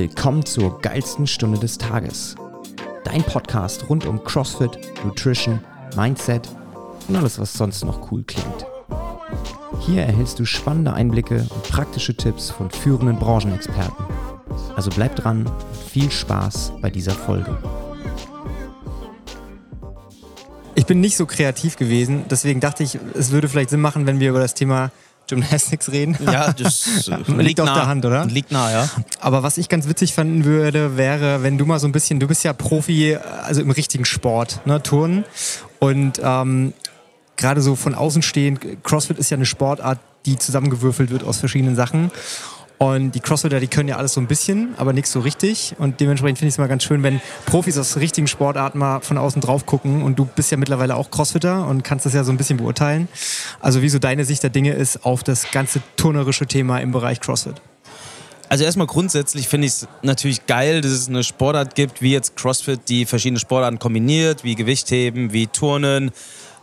Willkommen zur geilsten Stunde des Tages. Dein Podcast rund um CrossFit, Nutrition, Mindset und alles, was sonst noch cool klingt. Hier erhältst du spannende Einblicke und praktische Tipps von führenden Branchenexperten. Also bleib dran und viel Spaß bei dieser Folge. Ich bin nicht so kreativ gewesen, deswegen dachte ich, es würde vielleicht Sinn machen, wenn wir über das Thema Gymnastics reden. Ja, das äh, liegt, liegt auf nah. der Hand, oder? Liegt nah, ja. Aber was ich ganz witzig fanden würde, wäre, wenn du mal so ein bisschen, du bist ja Profi, also im richtigen Sport, ne, Turnen. Und ähm, gerade so von außen stehend, CrossFit ist ja eine Sportart, die zusammengewürfelt wird aus verschiedenen Sachen. Und die Crossfitter, die können ja alles so ein bisschen, aber nichts so richtig. Und dementsprechend finde ich es mal ganz schön, wenn Profis aus richtigen Sportarten mal von außen drauf gucken. Und du bist ja mittlerweile auch Crossfitter und kannst das ja so ein bisschen beurteilen. Also wie so deine Sicht der Dinge ist auf das ganze turnerische Thema im Bereich Crossfit. Also erstmal grundsätzlich finde ich es natürlich geil, dass es eine Sportart gibt, wie jetzt CrossFit, die verschiedene Sportarten kombiniert, wie Gewichtheben, wie Turnen,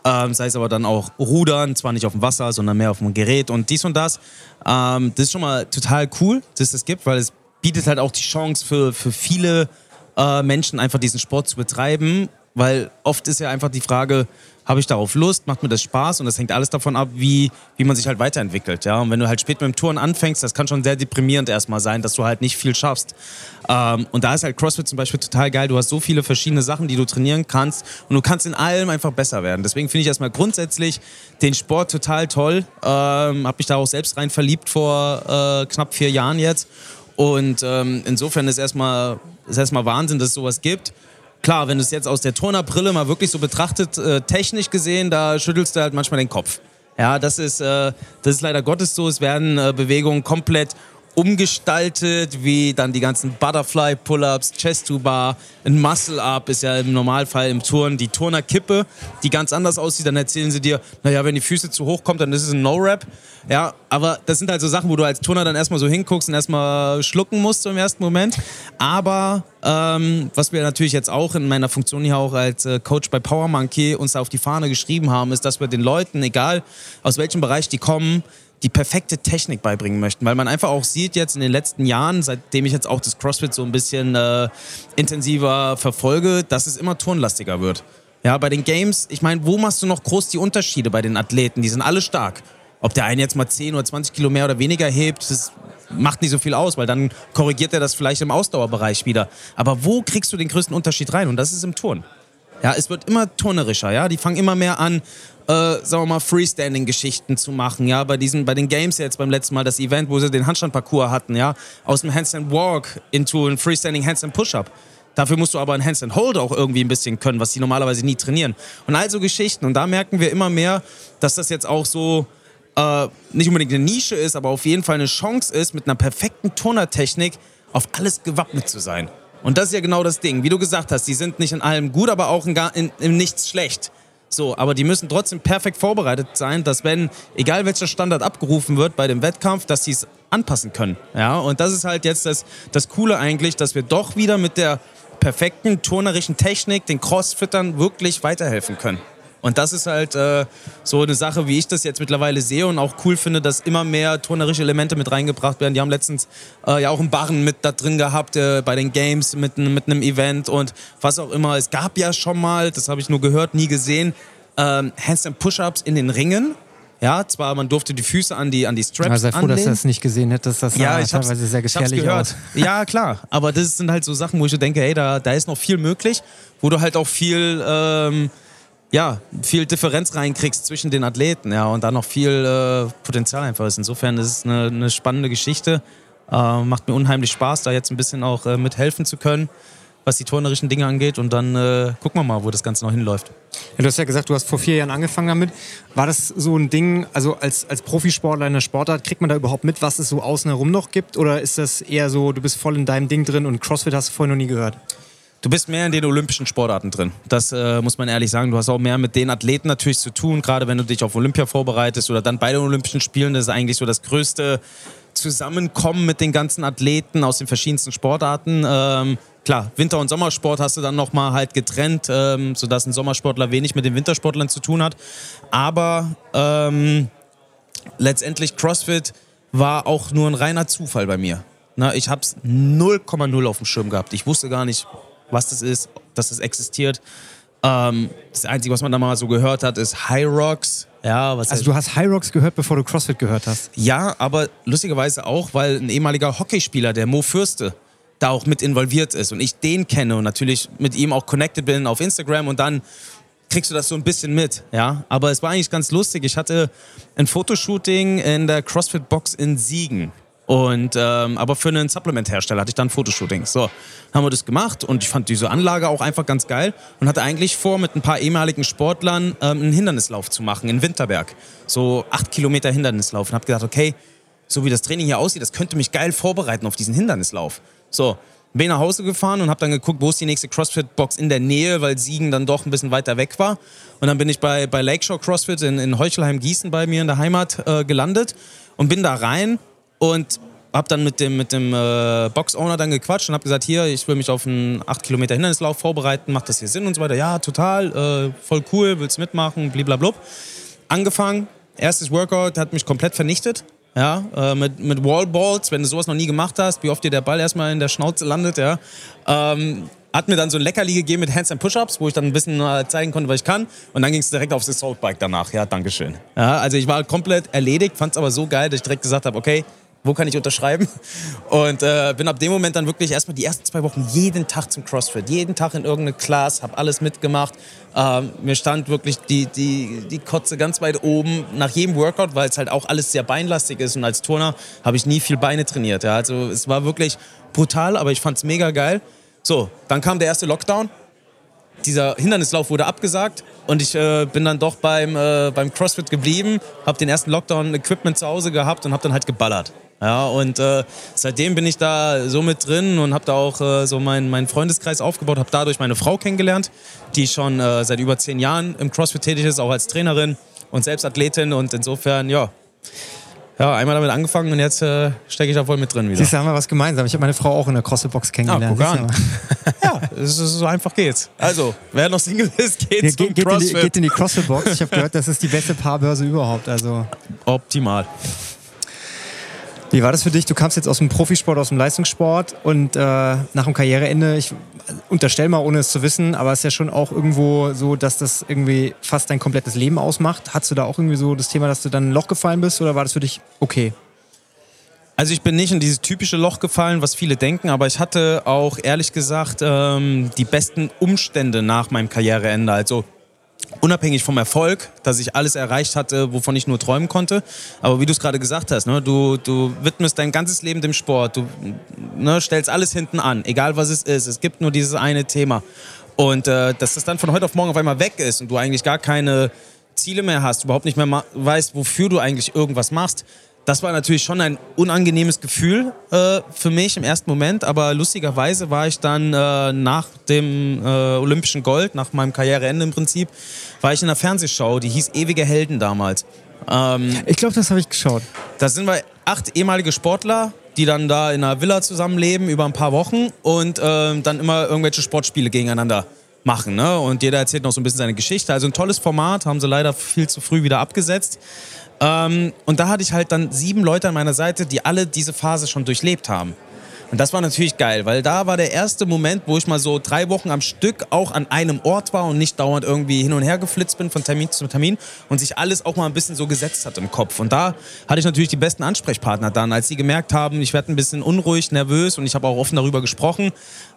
ähm, sei es aber dann auch Rudern, zwar nicht auf dem Wasser, sondern mehr auf dem Gerät und dies und das. Ähm, das ist schon mal total cool, dass es das gibt, weil es bietet halt auch die Chance für, für viele äh, Menschen einfach diesen Sport zu betreiben, weil oft ist ja einfach die Frage, habe ich darauf Lust, macht mir das Spaß und das hängt alles davon ab, wie, wie man sich halt weiterentwickelt. Ja? Und wenn du halt spät mit dem Touren anfängst, das kann schon sehr deprimierend erstmal sein, dass du halt nicht viel schaffst. Ähm, und da ist halt CrossFit zum Beispiel total geil. Du hast so viele verschiedene Sachen, die du trainieren kannst und du kannst in allem einfach besser werden. Deswegen finde ich erstmal grundsätzlich den Sport total toll. Ähm, habe mich da auch selbst rein verliebt vor äh, knapp vier Jahren jetzt. Und ähm, insofern ist erstmal, ist erstmal Wahnsinn, dass es sowas gibt klar, wenn du es jetzt aus der Turnerbrille mal wirklich so betrachtet, äh, technisch gesehen, da schüttelst du halt manchmal den Kopf. Ja, das ist, äh, das ist leider Gottes so. Es werden äh, Bewegungen komplett umgestaltet, wie dann die ganzen Butterfly Pull-ups, Chest to Bar, ein Muscle Up ist ja im Normalfall im Turn die Turnerkippe, die ganz anders aussieht. Dann erzählen sie dir, naja, wenn die Füße zu hoch kommen, dann ist es ein No-Rap. Ja, aber das sind halt so Sachen, wo du als Turner dann erstmal so hinguckst und erstmal schlucken musst im ersten Moment. Aber ähm, was wir natürlich jetzt auch in meiner Funktion hier auch als äh, Coach bei Power Monkey uns auf die Fahne geschrieben haben, ist, dass wir den Leuten, egal aus welchem Bereich die kommen, die perfekte Technik beibringen möchten, weil man einfach auch sieht jetzt in den letzten Jahren, seitdem ich jetzt auch das CrossFit so ein bisschen äh, intensiver verfolge, dass es immer turnlastiger wird. Ja, bei den Games, ich meine, wo machst du noch groß die Unterschiede bei den Athleten? Die sind alle stark. Ob der eine jetzt mal 10 oder 20 Kilo mehr oder weniger hebt, das macht nicht so viel aus, weil dann korrigiert er das vielleicht im Ausdauerbereich wieder. Aber wo kriegst du den größten Unterschied rein? Und das ist im Turn. Ja, es wird immer turnerischer, ja. Die fangen immer mehr an, äh, sagen wir mal, Freestanding-Geschichten zu machen, ja, bei diesen, bei den Games jetzt beim letzten Mal, das Event, wo sie den Handstand-Parcours hatten, ja, aus dem Handstand Walk into ein Freestanding Handstand Push-Up. Dafür musst du aber ein Handstand Hold auch irgendwie ein bisschen können, was sie normalerweise nie trainieren. Und all so Geschichten. Und da merken wir immer mehr, dass das jetzt auch so äh, nicht unbedingt eine Nische ist, aber auf jeden Fall eine Chance ist, mit einer perfekten Turnertechnik auf alles gewappnet zu sein. Und das ist ja genau das Ding. Wie du gesagt hast, die sind nicht in allem gut, aber auch in, in, in nichts schlecht. So, aber die müssen trotzdem perfekt vorbereitet sein, dass wenn, egal welcher Standard abgerufen wird bei dem Wettkampf, dass sie es anpassen können. Ja, und das ist halt jetzt das, das Coole eigentlich, dass wir doch wieder mit der perfekten turnerischen Technik den Crossfittern wirklich weiterhelfen können. Und das ist halt äh, so eine Sache, wie ich das jetzt mittlerweile sehe und auch cool finde, dass immer mehr turnerische Elemente mit reingebracht werden. Die haben letztens äh, ja auch einen Barren mit da drin gehabt äh, bei den Games mit, mit einem Event und was auch immer. Es gab ja schon mal, das habe ich nur gehört, nie gesehen, ähm, Handstand Push-Ups in den Ringen. Ja, zwar man durfte die Füße an die, an die Straps ja, sei froh, anlehnen. dass du das nicht gesehen hättest. Das ja, ich teilweise sehr gefährlich gehört. Aus. Ja, klar. Aber das sind halt so Sachen, wo ich denke, hey, da, da ist noch viel möglich, wo du halt auch viel ähm, ja, viel Differenz reinkriegst zwischen den Athleten, ja, und da noch viel äh, Potenzial einfach ist. Insofern ist es eine, eine spannende Geschichte. Äh, macht mir unheimlich Spaß, da jetzt ein bisschen auch äh, mithelfen zu können, was die turnerischen Dinge angeht. Und dann äh, gucken wir mal, wo das Ganze noch hinläuft. Ja, du hast ja gesagt, du hast vor vier Jahren angefangen damit. War das so ein Ding, also als, als Profisportler in der Sportart, kriegt man da überhaupt mit, was es so außen herum noch gibt? Oder ist das eher so, du bist voll in deinem Ding drin und CrossFit hast du vorher noch nie gehört? Du bist mehr in den olympischen Sportarten drin. Das äh, muss man ehrlich sagen. Du hast auch mehr mit den Athleten natürlich zu tun, gerade wenn du dich auf Olympia vorbereitest oder dann bei den Olympischen Spielen. Das ist eigentlich so das größte Zusammenkommen mit den ganzen Athleten aus den verschiedensten Sportarten. Ähm, klar, Winter- und Sommersport hast du dann nochmal halt getrennt, ähm, sodass ein Sommersportler wenig mit den Wintersportlern zu tun hat. Aber ähm, letztendlich CrossFit war auch nur ein reiner Zufall bei mir. Na, ich habe es 0,0 auf dem Schirm gehabt. Ich wusste gar nicht, was das ist, dass es das existiert. Ähm, das Einzige, was man da mal so gehört hat, ist High Rocks. Ja, was also du hast High Rocks gehört, bevor du CrossFit gehört hast? Ja, aber lustigerweise auch, weil ein ehemaliger Hockeyspieler, der Mo Fürste, da auch mit involviert ist und ich den kenne und natürlich mit ihm auch connected bin auf Instagram und dann kriegst du das so ein bisschen mit, ja. Aber es war eigentlich ganz lustig. Ich hatte ein Fotoshooting in der CrossFit Box in Siegen. Und ähm, aber für einen Supplement-Hersteller hatte ich dann Fotoshooting. So, haben wir das gemacht und ich fand diese Anlage auch einfach ganz geil und hatte eigentlich vor, mit ein paar ehemaligen Sportlern ähm, einen Hindernislauf zu machen in Winterberg. So acht Kilometer Hindernislauf. Und habe gedacht, okay, so wie das Training hier aussieht, das könnte mich geil vorbereiten auf diesen Hindernislauf. So, bin nach Hause gefahren und habe dann geguckt, wo ist die nächste CrossFit-Box in der Nähe, weil Siegen dann doch ein bisschen weiter weg war. Und dann bin ich bei, bei Lakeshore CrossFit in, in Heuchelheim-Gießen bei mir in der Heimat äh, gelandet und bin da rein und habe dann mit dem, mit dem äh, Box-Owner dann gequatscht und habe gesagt, hier, ich will mich auf einen 8 Kilometer Hindernislauf vorbereiten, macht das hier Sinn und so weiter. Ja, total, äh, voll cool, willst mitmachen, blablabla. Angefangen, erstes Workout hat mich komplett vernichtet. Ja, äh, mit, mit Wallballs, wenn du sowas noch nie gemacht hast, wie oft dir der Ball erstmal in der Schnauze landet, ja. Ähm, hat mir dann so ein Leckerli gegeben mit Hands and Push-Ups, wo ich dann ein bisschen äh, zeigen konnte, was ich kann. Und dann ging es direkt aufs Assault Bike danach. Ja, Dankeschön. Ja, also ich war komplett erledigt, fand es aber so geil, dass ich direkt gesagt habe, okay, wo kann ich unterschreiben? Und äh, bin ab dem Moment dann wirklich erstmal die ersten zwei Wochen jeden Tag zum CrossFit, jeden Tag in irgendeine Class, habe alles mitgemacht. Ähm, mir stand wirklich die, die, die Kotze ganz weit oben nach jedem Workout, weil es halt auch alles sehr beinlastig ist. Und als Turner habe ich nie viel Beine trainiert. Ja. Also es war wirklich brutal, aber ich fand es mega geil. So, dann kam der erste Lockdown. Dieser Hindernislauf wurde abgesagt und ich äh, bin dann doch beim, äh, beim CrossFit geblieben, habe den ersten Lockdown-Equipment zu Hause gehabt und habe dann halt geballert. Ja, und äh, seitdem bin ich da so mit drin und habe da auch äh, so meinen mein Freundeskreis aufgebaut, habe dadurch meine Frau kennengelernt, die schon äh, seit über zehn Jahren im CrossFit tätig ist, auch als Trainerin und selbst Athletin und insofern, ja, ja, einmal damit angefangen und jetzt äh, stecke ich da voll mit drin wieder. Siehst du, haben wir was gemeinsam. Ich habe meine Frau auch in der CrossFit-Box kennengelernt. Ah, ja, so einfach geht's. Also, wer noch Single ist, geht ja, zum geht CrossFit. In die, geht in die CrossFit-Box. Ich habe gehört, das ist die beste Paarbörse überhaupt. Also. Optimal. Wie war das für dich? Du kamst jetzt aus dem Profisport, aus dem Leistungssport und äh, nach dem Karriereende, ich unterstelle mal, ohne es zu wissen, aber es ist ja schon auch irgendwo so, dass das irgendwie fast dein komplettes Leben ausmacht. Hattest du da auch irgendwie so das Thema, dass du dann in ein Loch gefallen bist oder war das für dich okay? Also ich bin nicht in dieses typische Loch gefallen, was viele denken, aber ich hatte auch ehrlich gesagt ähm, die besten Umstände nach meinem Karriereende. Also unabhängig vom Erfolg, dass ich alles erreicht hatte, wovon ich nur träumen konnte. Aber wie du es gerade gesagt hast, ne, du, du widmest dein ganzes Leben dem Sport, du ne, stellst alles hinten an, egal was es ist. Es gibt nur dieses eine Thema. Und äh, dass das dann von heute auf morgen auf einmal weg ist und du eigentlich gar keine Ziele mehr hast, überhaupt nicht mehr weißt, wofür du eigentlich irgendwas machst, das war natürlich schon ein unangenehmes Gefühl äh, für mich im ersten Moment, aber lustigerweise war ich dann äh, nach dem äh, Olympischen Gold, nach meinem Karriereende im Prinzip, war ich in einer Fernsehshow, die hieß Ewige Helden damals. Ähm, ich glaube, das habe ich geschaut. Da sind wir acht ehemalige Sportler, die dann da in einer Villa zusammenleben über ein paar Wochen und ähm, dann immer irgendwelche Sportspiele gegeneinander machen. Ne? Und jeder erzählt noch so ein bisschen seine Geschichte. Also ein tolles Format, haben sie leider viel zu früh wieder abgesetzt. Ähm, und da hatte ich halt dann sieben Leute an meiner Seite, die alle diese Phase schon durchlebt haben. Und das war natürlich geil, weil da war der erste Moment, wo ich mal so drei Wochen am Stück auch an einem Ort war und nicht dauernd irgendwie hin und her geflitzt bin von Termin zu Termin und sich alles auch mal ein bisschen so gesetzt hat im Kopf. Und da hatte ich natürlich die besten Ansprechpartner dann. Als sie gemerkt haben, ich werde ein bisschen unruhig, nervös und ich habe auch offen darüber gesprochen,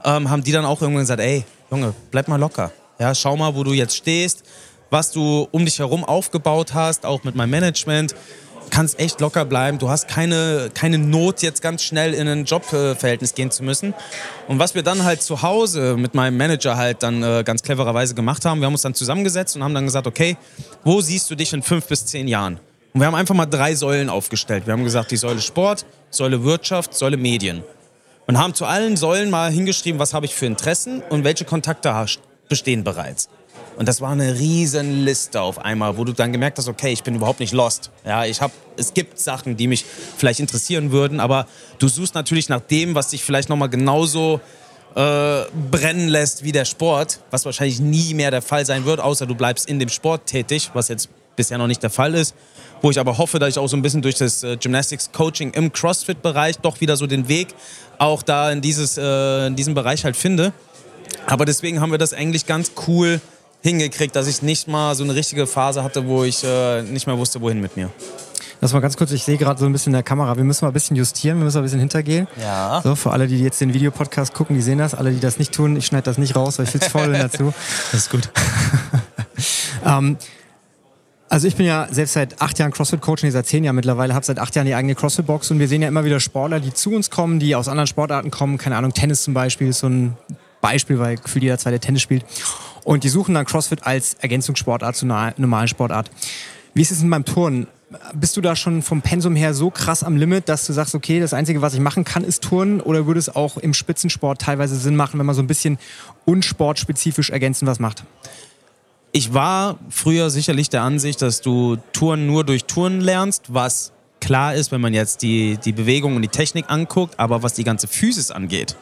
ähm, haben die dann auch irgendwann gesagt, ey, Junge, bleib mal locker. Ja, schau mal, wo du jetzt stehst was du um dich herum aufgebaut hast, auch mit meinem Management. Kannst echt locker bleiben. Du hast keine, keine Not, jetzt ganz schnell in ein Jobverhältnis gehen zu müssen. Und was wir dann halt zu Hause mit meinem Manager halt dann äh, ganz clevererweise gemacht haben, wir haben uns dann zusammengesetzt und haben dann gesagt, okay, wo siehst du dich in fünf bis zehn Jahren? Und wir haben einfach mal drei Säulen aufgestellt. Wir haben gesagt, die Säule Sport, Säule Wirtschaft, Säule Medien. Und haben zu allen Säulen mal hingeschrieben, was habe ich für Interessen und welche Kontakte bestehen bereits. Und das war eine riesen Liste auf einmal, wo du dann gemerkt hast, okay, ich bin überhaupt nicht lost. Ja, ich habe, es gibt Sachen, die mich vielleicht interessieren würden, aber du suchst natürlich nach dem, was dich vielleicht nochmal genauso äh, brennen lässt wie der Sport, was wahrscheinlich nie mehr der Fall sein wird, außer du bleibst in dem Sport tätig, was jetzt bisher noch nicht der Fall ist. Wo ich aber hoffe, dass ich auch so ein bisschen durch das äh, Gymnastics Coaching im CrossFit-Bereich doch wieder so den Weg auch da in, dieses, äh, in diesem Bereich halt finde. Aber deswegen haben wir das eigentlich ganz cool hingekriegt, dass ich nicht mal so eine richtige Phase hatte, wo ich äh, nicht mehr wusste, wohin mit mir. Lass mal ganz kurz, ich sehe gerade so ein bisschen in der Kamera. Wir müssen mal ein bisschen justieren, wir müssen mal ein bisschen hintergehen. Ja. So, für alle, die jetzt den Videopodcast gucken, die sehen das. Alle, die das nicht tun, ich schneide das nicht raus, weil ich viel zu faul bin dazu. Das ist gut. ähm, also ich bin ja selbst seit acht Jahren CrossFit-Coach, nee, seit zehn Jahren mittlerweile, habe seit acht Jahren die eigene CrossFit-Box und wir sehen ja immer wieder Sportler, die zu uns kommen, die aus anderen Sportarten kommen. Keine Ahnung, Tennis zum Beispiel ist so ein Beispiel, weil für jeder zweite Tennis spielt. Und die suchen dann CrossFit als Ergänzungssportart zu einer normalen Sportart. Wie ist es denn beim Turnen? Bist du da schon vom Pensum her so krass am Limit, dass du sagst, okay, das Einzige, was ich machen kann, ist Turnen? Oder würde es auch im Spitzensport teilweise Sinn machen, wenn man so ein bisschen unsportspezifisch ergänzen was macht? Ich war früher sicherlich der Ansicht, dass du Touren nur durch Touren lernst, was klar ist, wenn man jetzt die, die Bewegung und die Technik anguckt, aber was die ganze Physis angeht,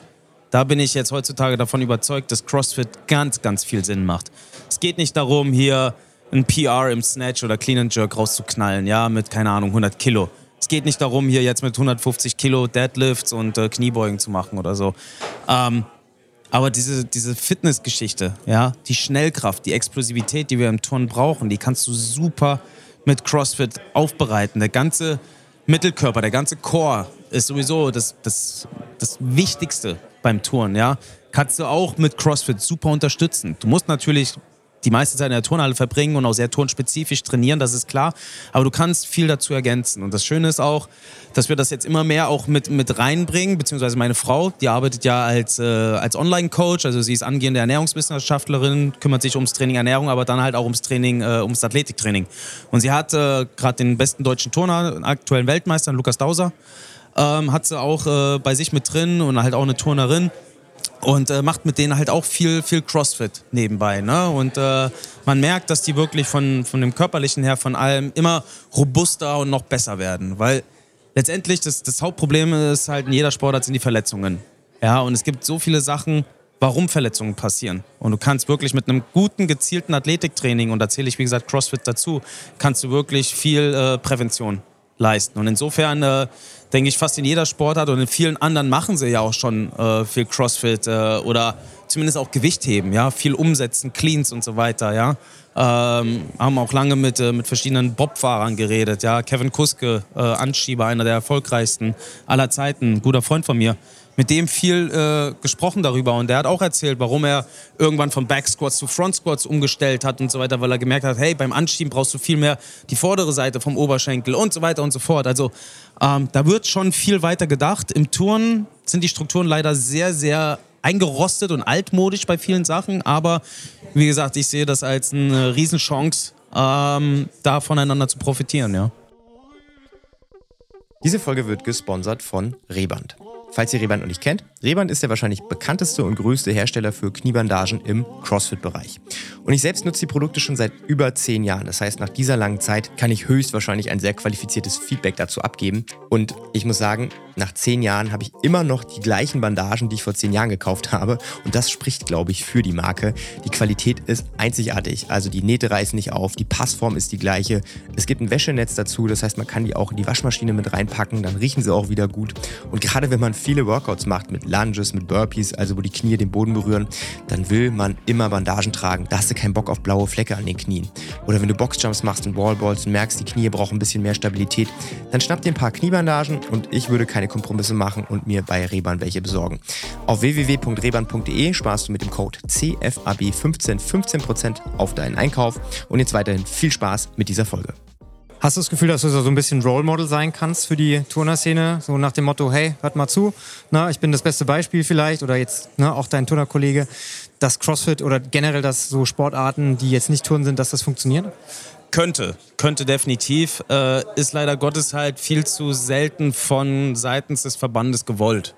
da bin ich jetzt heutzutage davon überzeugt, dass CrossFit ganz, ganz viel Sinn macht. Es geht nicht darum, hier ein PR im Snatch oder Clean and Jerk rauszuknallen, ja, mit, keine Ahnung, 100 Kilo. Es geht nicht darum, hier jetzt mit 150 Kilo Deadlifts und äh, Kniebeugen zu machen oder so. Ähm, aber diese, diese Fitnessgeschichte, ja, die Schnellkraft, die Explosivität, die wir im Turn brauchen, die kannst du super mit CrossFit aufbereiten. Der ganze Mittelkörper, der ganze Core ist sowieso das, das, das Wichtigste beim Turn, ja. Kannst du auch mit CrossFit super unterstützen. Du musst natürlich die meiste Zeit in der Turnhalle verbringen und auch sehr turnspezifisch trainieren, das ist klar. Aber du kannst viel dazu ergänzen. Und das Schöne ist auch, dass wir das jetzt immer mehr auch mit, mit reinbringen, beziehungsweise meine Frau, die arbeitet ja als, äh, als Online-Coach, also sie ist angehende Ernährungswissenschaftlerin, kümmert sich ums Training Ernährung, aber dann halt auch ums Training, äh, ums Athletiktraining. Und sie hat äh, gerade den besten deutschen Turner, aktuellen Weltmeister, Lukas Dauser, ähm, hat sie auch äh, bei sich mit drin und halt auch eine Turnerin und äh, macht mit denen halt auch viel, viel CrossFit nebenbei. Ne? Und äh, man merkt, dass die wirklich von, von dem Körperlichen her, von allem immer robuster und noch besser werden. Weil letztendlich das, das Hauptproblem ist halt in jeder Sportart sind die Verletzungen. Ja, und es gibt so viele Sachen, warum Verletzungen passieren. Und du kannst wirklich mit einem guten, gezielten Athletiktraining, und da zähle ich wie gesagt CrossFit dazu, kannst du wirklich viel äh, Prävention leisten. Und insofern äh, denke ich, fast in jeder Sportart und in vielen anderen machen sie ja auch schon äh, viel CrossFit äh, oder zumindest auch Gewichtheben, ja, viel umsetzen, Cleans und so weiter, ja. Ähm, haben auch lange mit, äh, mit verschiedenen Bobfahrern geredet, ja. Kevin Kuske, äh, Anschieber, einer der erfolgreichsten aller Zeiten, guter Freund von mir mit dem viel äh, gesprochen darüber und der hat auch erzählt, warum er irgendwann von Backsquats zu Front Squats umgestellt hat und so weiter, weil er gemerkt hat, hey, beim Anschieben brauchst du viel mehr die vordere Seite vom Oberschenkel und so weiter und so fort. Also ähm, da wird schon viel weiter gedacht. Im Turnen sind die Strukturen leider sehr, sehr eingerostet und altmodisch bei vielen Sachen, aber wie gesagt, ich sehe das als eine Riesenchance, ähm, da voneinander zu profitieren, ja. Diese Folge wird gesponsert von Reband. Falls ihr Reband noch nicht kennt, Reband ist der wahrscheinlich bekannteste und größte Hersteller für Kniebandagen im CrossFit-Bereich. Und ich selbst nutze die Produkte schon seit über zehn Jahren. Das heißt, nach dieser langen Zeit kann ich höchstwahrscheinlich ein sehr qualifiziertes Feedback dazu abgeben. Und ich muss sagen, nach zehn Jahren habe ich immer noch die gleichen Bandagen, die ich vor zehn Jahren gekauft habe. Und das spricht, glaube ich, für die Marke. Die Qualität ist einzigartig. Also die Nähte reißen nicht auf, die Passform ist die gleiche. Es gibt ein Wäschenetz dazu, das heißt, man kann die auch in die Waschmaschine mit reinpacken, dann riechen sie auch wieder gut. Und gerade wenn man viele Workouts macht mit Lunges, mit Burpees, also wo die Knie den Boden berühren, dann will man immer Bandagen tragen. Da hast du keinen Bock auf blaue Flecke an den Knien. Oder wenn du Boxjumps machst und Wallballs und merkst, die Knie brauchen ein bisschen mehr Stabilität, dann schnapp dir ein paar Kniebandagen und ich würde keine Kompromisse machen und mir bei Reban welche besorgen. Auf www.reban.de sparst du mit dem Code CFAB15 15% auf deinen Einkauf und jetzt weiterhin viel Spaß mit dieser Folge. Hast du das Gefühl, dass du so ein bisschen Role Model sein kannst für die Turnerszene? So nach dem Motto, hey, hört mal zu, na, ich bin das beste Beispiel vielleicht oder jetzt na, auch dein Turnerkollege, dass CrossFit oder generell, dass so Sportarten, die jetzt nicht Turnen sind, dass das funktioniert? Könnte, könnte definitiv. Äh, ist leider Gottes halt viel zu selten von seitens des Verbandes gewollt.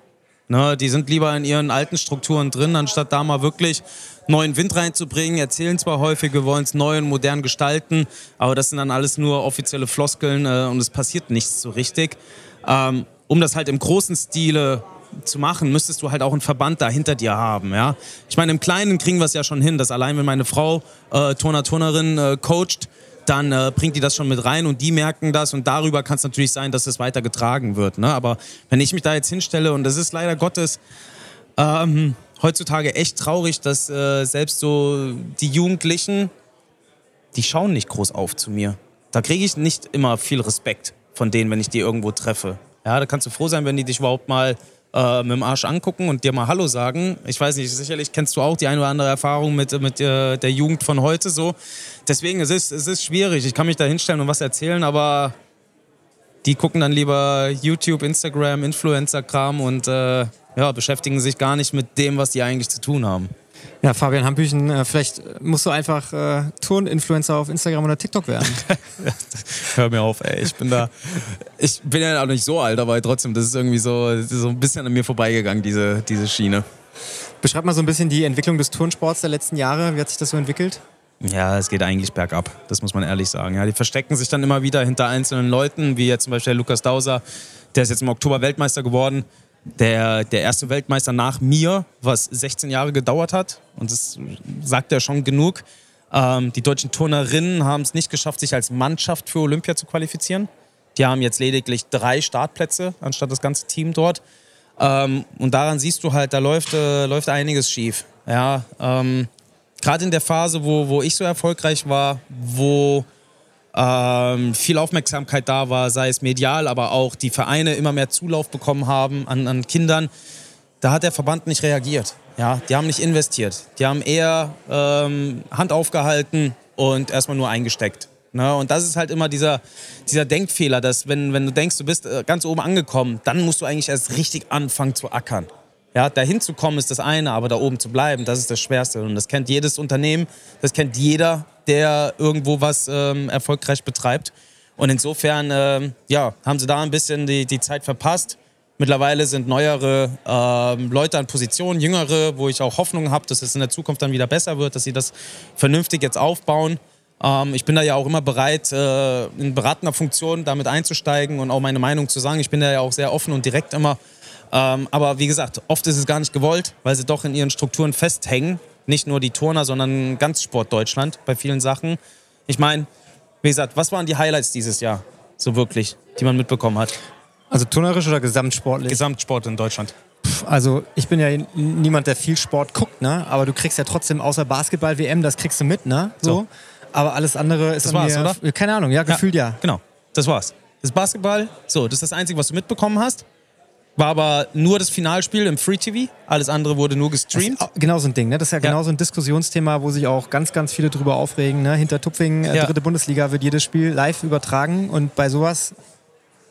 Ne, die sind lieber in ihren alten Strukturen drin, anstatt da mal wirklich neuen Wind reinzubringen. Erzählen zwar häufig, wir wollen es neu und modern gestalten, aber das sind dann alles nur offizielle Floskeln äh, und es passiert nichts so richtig. Ähm, um das halt im großen Stile zu machen, müsstest du halt auch einen Verband da hinter dir haben. Ja? Ich meine, im Kleinen kriegen wir es ja schon hin, dass allein wenn meine Frau äh, Turner, Turnerin äh, coacht, dann äh, bringt die das schon mit rein und die merken das und darüber kann es natürlich sein, dass es weiter getragen wird. Ne? Aber wenn ich mich da jetzt hinstelle und das ist leider Gottes ähm, heutzutage echt traurig, dass äh, selbst so die Jugendlichen, die schauen nicht groß auf zu mir. Da kriege ich nicht immer viel Respekt von denen, wenn ich die irgendwo treffe. Ja, da kannst du froh sein, wenn die dich überhaupt mal äh, mit dem Arsch angucken und dir mal Hallo sagen. Ich weiß nicht, sicherlich kennst du auch die eine oder andere Erfahrung mit, mit äh, der Jugend von heute so. Deswegen, es ist, es ist schwierig. Ich kann mich da hinstellen und was erzählen, aber die gucken dann lieber YouTube, Instagram, Influencer-Kram und äh, ja, beschäftigen sich gar nicht mit dem, was die eigentlich zu tun haben. Ja, Fabian Hambüchen, äh, vielleicht musst du einfach äh, Turninfluencer auf Instagram oder TikTok werden. Hör mir auf, ey. Ich bin da. Ich bin ja auch nicht so alt, aber trotzdem, das ist irgendwie so, so ein bisschen an mir vorbeigegangen, diese, diese Schiene. Beschreib mal so ein bisschen die Entwicklung des Turnsports der letzten Jahre. Wie hat sich das so entwickelt? Ja, es geht eigentlich bergab, das muss man ehrlich sagen. Ja, die verstecken sich dann immer wieder hinter einzelnen Leuten, wie jetzt zum Beispiel Lukas Dauser, der ist jetzt im Oktober Weltmeister geworden der, der erste Weltmeister nach mir, was 16 Jahre gedauert hat. Und das sagt ja schon genug. Ähm, die deutschen Turnerinnen haben es nicht geschafft, sich als Mannschaft für Olympia zu qualifizieren. Die haben jetzt lediglich drei Startplätze anstatt das ganze Team dort. Ähm, und daran siehst du halt, da läuft, äh, läuft einiges schief. Ja, ähm, Gerade in der Phase, wo, wo ich so erfolgreich war, wo ähm, viel Aufmerksamkeit da war, sei es medial, aber auch die Vereine immer mehr Zulauf bekommen haben an, an Kindern, da hat der Verband nicht reagiert. Ja, die haben nicht investiert. Die haben eher ähm, Hand aufgehalten und erstmal nur eingesteckt. Ne? Und das ist halt immer dieser, dieser Denkfehler, dass wenn, wenn du denkst, du bist äh, ganz oben angekommen, dann musst du eigentlich erst richtig anfangen zu ackern. Ja, dahin zu kommen ist das eine, aber da oben zu bleiben, das ist das Schwerste. Und das kennt jedes Unternehmen, das kennt jeder, der irgendwo was ähm, erfolgreich betreibt. Und insofern ähm, ja, haben sie da ein bisschen die, die Zeit verpasst. Mittlerweile sind neuere ähm, Leute an Positionen, jüngere, wo ich auch Hoffnung habe, dass es in der Zukunft dann wieder besser wird, dass sie das vernünftig jetzt aufbauen. Ähm, ich bin da ja auch immer bereit, äh, in beratender Funktion damit einzusteigen und auch meine Meinung zu sagen. Ich bin da ja auch sehr offen und direkt immer ähm, aber wie gesagt, oft ist es gar nicht gewollt, weil sie doch in ihren Strukturen festhängen. Nicht nur die Turner, sondern ganz Sport Deutschland bei vielen Sachen. Ich meine, wie gesagt, was waren die Highlights dieses Jahr so wirklich, die man mitbekommen hat? Also turnerisch oder gesamtsportlich? Gesamtsport in Deutschland. Also ich bin ja niemand, der viel Sport guckt, ne? Aber du kriegst ja trotzdem außer Basketball-WM, das kriegst du mit, ne? So. so. Aber alles andere ist das war's, mir, oder? Keine Ahnung, ja, gefühlt ja, ja. Genau, das war's. Das Basketball, so, das ist das Einzige, was du mitbekommen hast. War aber nur das Finalspiel im Free TV. Alles andere wurde nur gestreamt. genau so ein Ding. Ne? Das ist ja, ja, genau so ein Diskussionsthema, wo sich auch ganz, ganz viele drüber aufregen. Ne? Hinter Tupfing, äh, ja. dritte Bundesliga, wird jedes Spiel live übertragen. Und bei sowas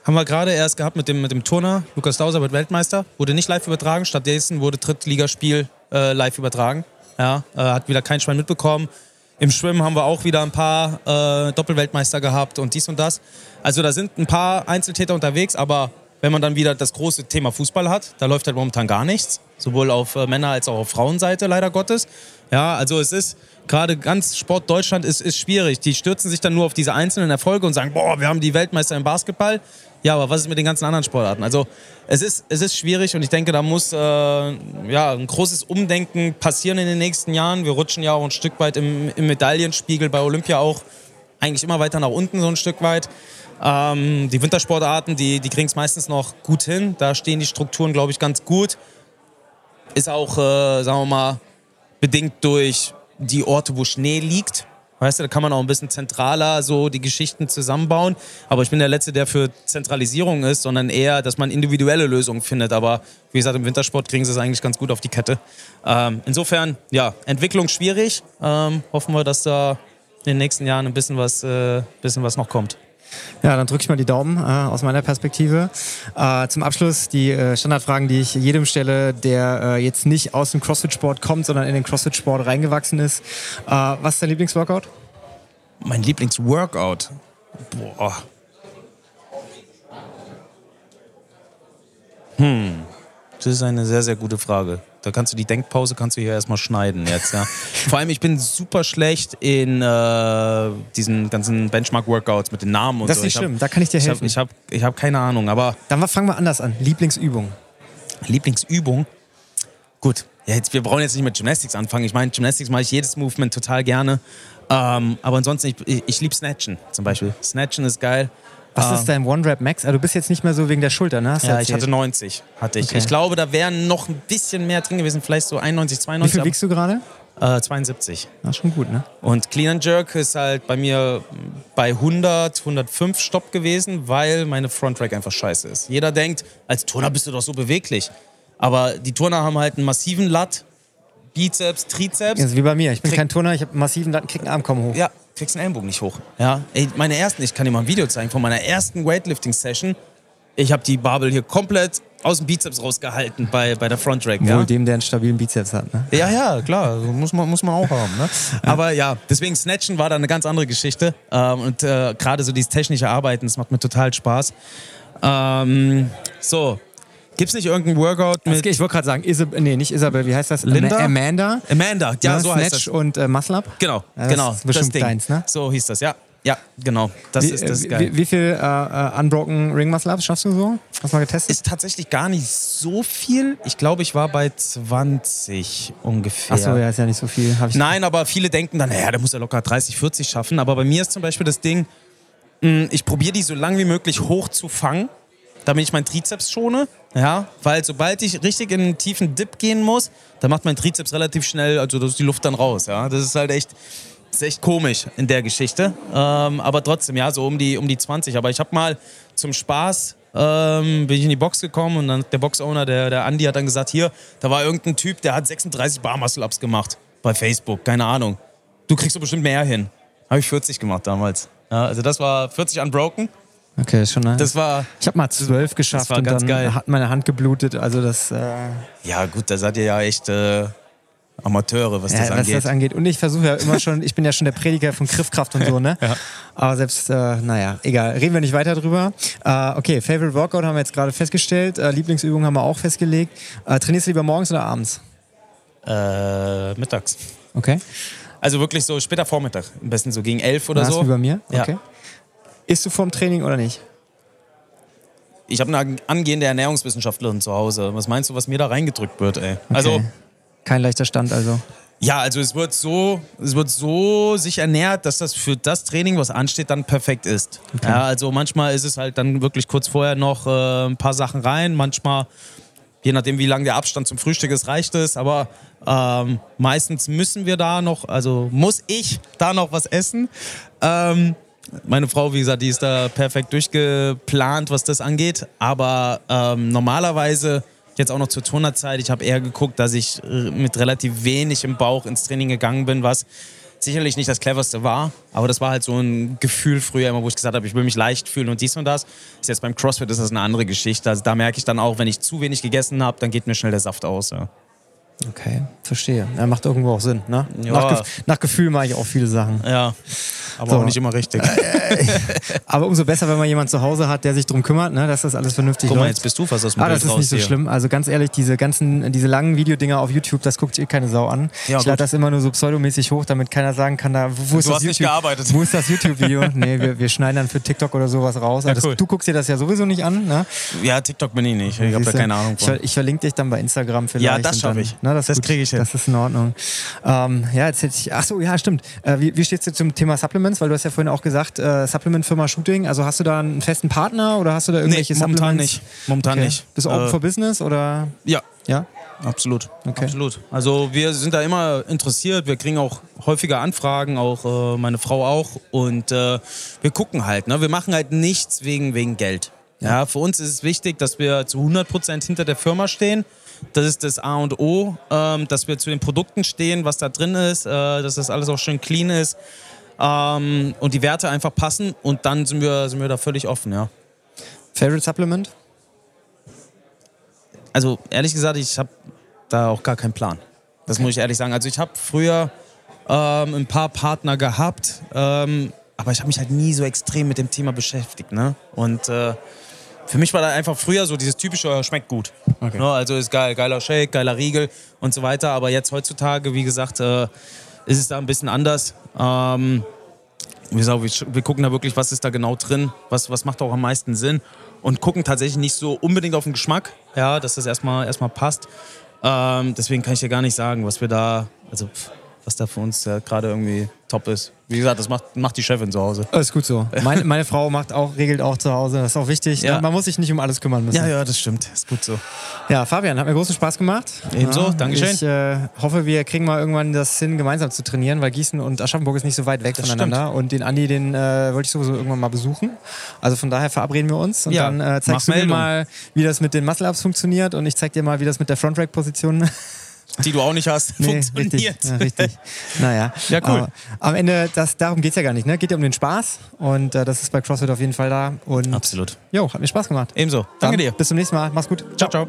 haben wir gerade erst gehabt mit dem, mit dem Turner. Lukas Dauser wird Weltmeister. Wurde nicht live übertragen. Stattdessen wurde Drittligaspiel äh, live übertragen. Ja, äh, hat wieder kein Schwein mitbekommen. Im Schwimmen haben wir auch wieder ein paar äh, Doppelweltmeister gehabt und dies und das. Also da sind ein paar Einzeltäter unterwegs, aber wenn man dann wieder das große Thema Fußball hat, da läuft halt momentan gar nichts. Sowohl auf äh, Männer- als auch auf Frauenseite, leider Gottes. Ja, also es ist gerade ganz Sport Deutschland ist, ist schwierig. Die stürzen sich dann nur auf diese einzelnen Erfolge und sagen, boah, wir haben die Weltmeister im Basketball. Ja, aber was ist mit den ganzen anderen Sportarten? Also es ist, es ist schwierig und ich denke, da muss äh, ja, ein großes Umdenken passieren in den nächsten Jahren. Wir rutschen ja auch ein Stück weit im, im Medaillenspiegel bei Olympia auch eigentlich immer weiter nach unten so ein Stück weit. Ähm, die Wintersportarten, die, die kriegen es meistens noch gut hin. Da stehen die Strukturen, glaube ich, ganz gut. Ist auch, äh, sagen wir mal, bedingt durch die Orte, wo Schnee liegt. Weißt du, da kann man auch ein bisschen zentraler so die Geschichten zusammenbauen. Aber ich bin der Letzte, der für Zentralisierung ist, sondern eher, dass man individuelle Lösungen findet. Aber wie gesagt, im Wintersport kriegen sie es eigentlich ganz gut auf die Kette. Ähm, insofern, ja, Entwicklung schwierig. Ähm, hoffen wir, dass da in den nächsten Jahren ein bisschen was, äh, bisschen was noch kommt. Ja, dann drücke ich mal die Daumen äh, aus meiner Perspektive. Äh, zum Abschluss die äh, Standardfragen, die ich jedem stelle, der äh, jetzt nicht aus dem CrossFit-Sport kommt, sondern in den CrossFit-Sport reingewachsen ist. Äh, was ist dein Lieblingsworkout? Mein Lieblingsworkout? Boah. Hm, das ist eine sehr, sehr gute Frage. Da kannst du die Denkpause kannst du hier erstmal schneiden jetzt, ja. Vor allem, ich bin super schlecht in äh, diesen ganzen Benchmark-Workouts mit den Namen und das so. Das ist nicht schlimm, da kann ich dir helfen. Ich habe ich hab, ich hab keine Ahnung, aber. Dann fangen wir anders an. Lieblingsübung. Lieblingsübung? Gut, ja, jetzt, wir brauchen jetzt nicht mit Gymnastics anfangen. Ich meine, Gymnastics mache ich jedes Movement total gerne. Ähm, aber ansonsten, ich, ich, ich liebe Snatchen zum Beispiel. Snatchen ist geil. Was Ähm, ist dein One-Rap-Max? Ah, du bist jetzt nicht mehr so wegen der Schulter, ne? Hast Ja, ich hatte 90. Hatte ich. Okay. Ich glaube, da wären noch ein bisschen mehr drin gewesen. Vielleicht so 91, Wie 92. viel wiegst du gerade? äh, 72. Na, schon gut, ne? Und Clean and Jerk ist halt bei mir bei 100, 105 Stopp gewesen, weil meine Front Rack einfach scheiße ist. Jeder denkt, als Turner bist du doch so beweglich. Aber die Turner haben halt einen massiven Lat, Bizeps, Trizeps. Das ist wie bei mir. Ich bin kein Turner, ich habe massiven Latten, krieg einen Arm kaum hoch. Ja, kriegst den Ellenbogen nicht hoch. Ja, ey, meine ersten, ich kann dir mal ein Video zeigen von meiner ersten Weightlifting-Session. Ich habe die Barbel hier komplett aus dem Bizeps rausgehalten bei, bei der Front Rack. Wohl Ja? dem, der einen stabilen Bizeps hat, ne? Ja, ja, klar, muss man, muss man auch haben. Ne? Aber ja, deswegen Snatchen war da eine ganz andere Geschichte. Ähm, und äh, gerade so dieses technische Arbeiten, das macht mir total Spaß. Ähm, so, gibt's nicht irgendein Workout Das mit Ich wollte gerade sagen, Isab nee, nicht Isabel, wie heißt das? Linda? Ama- Amanda. Amanda? Ja, ne? so heißt Snatch das. und äh, Muscle Up. Genau, Ja, das genau. ist bestimmt Ding. deins, ne? So hieß das, ja. Ja, genau. Das Wie, ist das ist äh, geil. wie, wie viel äh, äh, Unbroken Ring Muscle Ups schaffst du so? Hast du mal getestet? ist tatsächlich gar nicht so viel. Ich glaube, ich war bei 20 ungefähr. Achso, ja, ist ja nicht so viel. Nein, aber viele denken dann, naja, der muss ja locker 30, 40 schaffen. Aber bei mir ist zum Beispiel das Ding, mh, ich probiere die so lange wie möglich hoch zu fangen, damit ich meinen Trizeps schone. Ja, weil sobald ich richtig in einen tiefen Dip gehen muss, dann macht mein Trizeps relativ schnell, also da ist die Luft dann raus. Ja, das ist halt echt, das ist echt komisch in der Geschichte. Ähm, aber trotzdem, ja, so um die, um die 20. Aber ich habe mal zum Spaß ähm, bin ich in die Box gekommen und dann der Box-Owner, der, der Andi, hat dann gesagt, hier, da war irgendein Typ, der hat 36 Bar-Muscle-Ups gemacht bei Facebook, keine Ahnung. Du kriegst doch bestimmt mehr hin. Habe ich 40 gemacht damals. Ja, also das war 40 unbroken. Okay, ist schon nice. Das war, ich habe mal zwölf geschafft und dann geil. hat meine Hand geblutet. Also das, äh, ja gut, da seid ihr ja echt äh, Amateure, was ja, das was angeht. das angeht. Und ich versuche ja immer schon, ich bin ja schon der Prediger von Griffkraft und so, ne? Aber selbst, äh, naja, egal. Reden wir nicht weiter drüber. Äh, okay, Favorite Workout haben wir jetzt gerade festgestellt. Äh, Lieblingsübung haben wir auch festgelegt. Äh, trainierst du lieber morgens oder abends? mittags. Okay. Also wirklich so später Vormittag. Am besten so gegen 11 oder Na, so. Wie bei mir? Ja. Okay. Isst du vorm Training oder nicht? Ich habe eine angehende Ernährungswissenschaftlerin zu Hause. Was meinst du, was mir da reingedrückt wird, ey? Also, Okay. Kein leichter Stand also. ja, also es wird so, es wird so sich ernährt, dass das für das Training, was ansteht, dann perfekt ist. Ja, also manchmal ist es halt dann wirklich kurz vorher noch äh, ein paar Sachen rein. Manchmal, je nachdem, wie lang der Abstand zum Frühstück ist, reicht es. Aber ähm, meistens müssen wir da noch, also muss ich da noch was essen. Ähm, meine Frau, wie gesagt, die ist da perfekt durchgeplant, was das angeht. Aber ähm, normalerweise, jetzt auch noch zur Turnerzeit, ich habe eher geguckt, dass ich äh, mit relativ wenig im Bauch ins Training gegangen bin, was sicherlich nicht das cleverste war. Aber das war halt so ein Gefühl früher immer, wo ich gesagt habe, ich will mich leicht fühlen und dies und das. Ist jetzt beim CrossFit ist das eine andere Geschichte. Also da merke ich dann auch, wenn ich zu wenig gegessen habe, dann geht mir schnell der Saft aus. Ja. Okay, verstehe. Ja, macht irgendwo auch Sinn, ne? Ja. Nach, Gef nach Gefühl mache ich auch viele Sachen. ja. Aber So. auch nicht immer richtig. Aber umso besser, wenn man jemanden zu Hause hat, der sich drum kümmert, ne, dass das alles vernünftig Guck mal, läuft. jetzt bist du fast aus dem Ah, das ist nicht so hier. schlimm. Also ganz ehrlich, diese ganzen, diese langen Videodinger auf YouTube, das guckt eh keine Sau an. Ja, ich lade das immer nur so pseudomäßig hoch, damit keiner sagen kann, da, wo, wo ist Du das hast nicht YouTube? gearbeitet. Wo ist das YouTube-Video? nee, wir, wir schneiden dann für TikTok oder sowas raus. Aber cool. das, du guckst dir das ja sowieso nicht an, ne? Ja, TikTok bin ich nicht. Ich habe da keine Ahnung Ich, von. ver- ich verlinke dich dann bei Instagram vielleicht. Ja, das und schaff dann- ich. Ne, das Das ist gut. krieg ich hin. Das ist in Ordnung. Ähm, ja, jetzt hätte ich. Ach so, ja, stimmt. Äh, wie, wie stehst du zum Thema Supplements? Weil du hast ja vorhin auch gesagt, äh, Supplement-Firma Shooting. Also hast du da einen festen Partner oder hast du da irgendwelche momentan Supplements? nicht. Momentan Okay. nicht. Bist du open Äh, for Business oder? Ja, Ja. absolut. Okay. Absolut. Also wir sind da immer interessiert. Wir kriegen auch häufiger Anfragen, auch äh, meine Frau auch. Und äh, wir gucken halt. Ne? Wir machen halt nichts wegen, wegen Geld. Ja. für uns ist es wichtig, dass wir zu 100% hinter der Firma stehen. Das ist das A und O, ähm, dass wir zu den Produkten stehen, was da drin ist, äh, dass das alles auch schön clean ist ähm, und die Werte einfach passen. Und dann sind wir, sind wir da völlig offen, ja. Favorite Supplement? also ehrlich gesagt, ich habe da auch gar keinen Plan. Das muss ich ehrlich sagen. Also ich habe früher ähm, ein paar Partner gehabt, ähm, aber ich habe mich halt nie so extrem mit dem Thema beschäftigt. Ne? Und äh, für mich war da einfach früher so dieses typische, äh, schmeckt gut. Okay. Ne? Also ist geil, geiler Shake, geiler Riegel und so weiter. Aber jetzt heutzutage, wie gesagt, äh, ist es da ein bisschen anders. Ähm, wir, wir gucken da wirklich, was ist da genau drin, was, was macht auch am meisten Sinn und gucken tatsächlich nicht so unbedingt auf den Geschmack, ja, dass das erstmal, erstmal passt. Ähm, deswegen kann ich dir gar nicht sagen, was wir da, also pff, was da für uns ja gerade irgendwie top ist. Wie gesagt, das macht, macht die Chefin zu Hause. Ist gut so. Meine, meine Frau macht auch, regelt auch zu Hause. Das ist auch wichtig. Ja. Man muss sich nicht um alles kümmern müssen. Ja, ja, das stimmt. Ist gut so. Ja, Fabian, hat mir großen Spaß gemacht. Ebenso, ja, Dankeschön. Ich äh, hoffe, wir kriegen mal irgendwann das hin, gemeinsam zu trainieren, weil Gießen und Aschaffenburg ist nicht so weit weg Das voneinander. Und den Andi, den äh, wollte ich sowieso irgendwann mal besuchen. Also von daher verabreden wir uns und Ja, dann äh, zeigst du mir mal, wie das mit den Muscle-Ups funktioniert und ich zeig dir mal, wie das mit der Front-Rack-Position Die du auch nicht hast, Nee, funktioniert. richtig. Ja, richtig. Naja. Ja, cool. Aber am Ende, das, darum geht es ja gar nicht. Ne? Geht ja um den Spaß. Und äh, das ist bei CrossFit auf jeden Fall da. Und Absolut. jo, hat mir Spaß gemacht. Ebenso. Dann Danke dir. Bis zum nächsten Mal. Mach's gut. Ciao, ciao.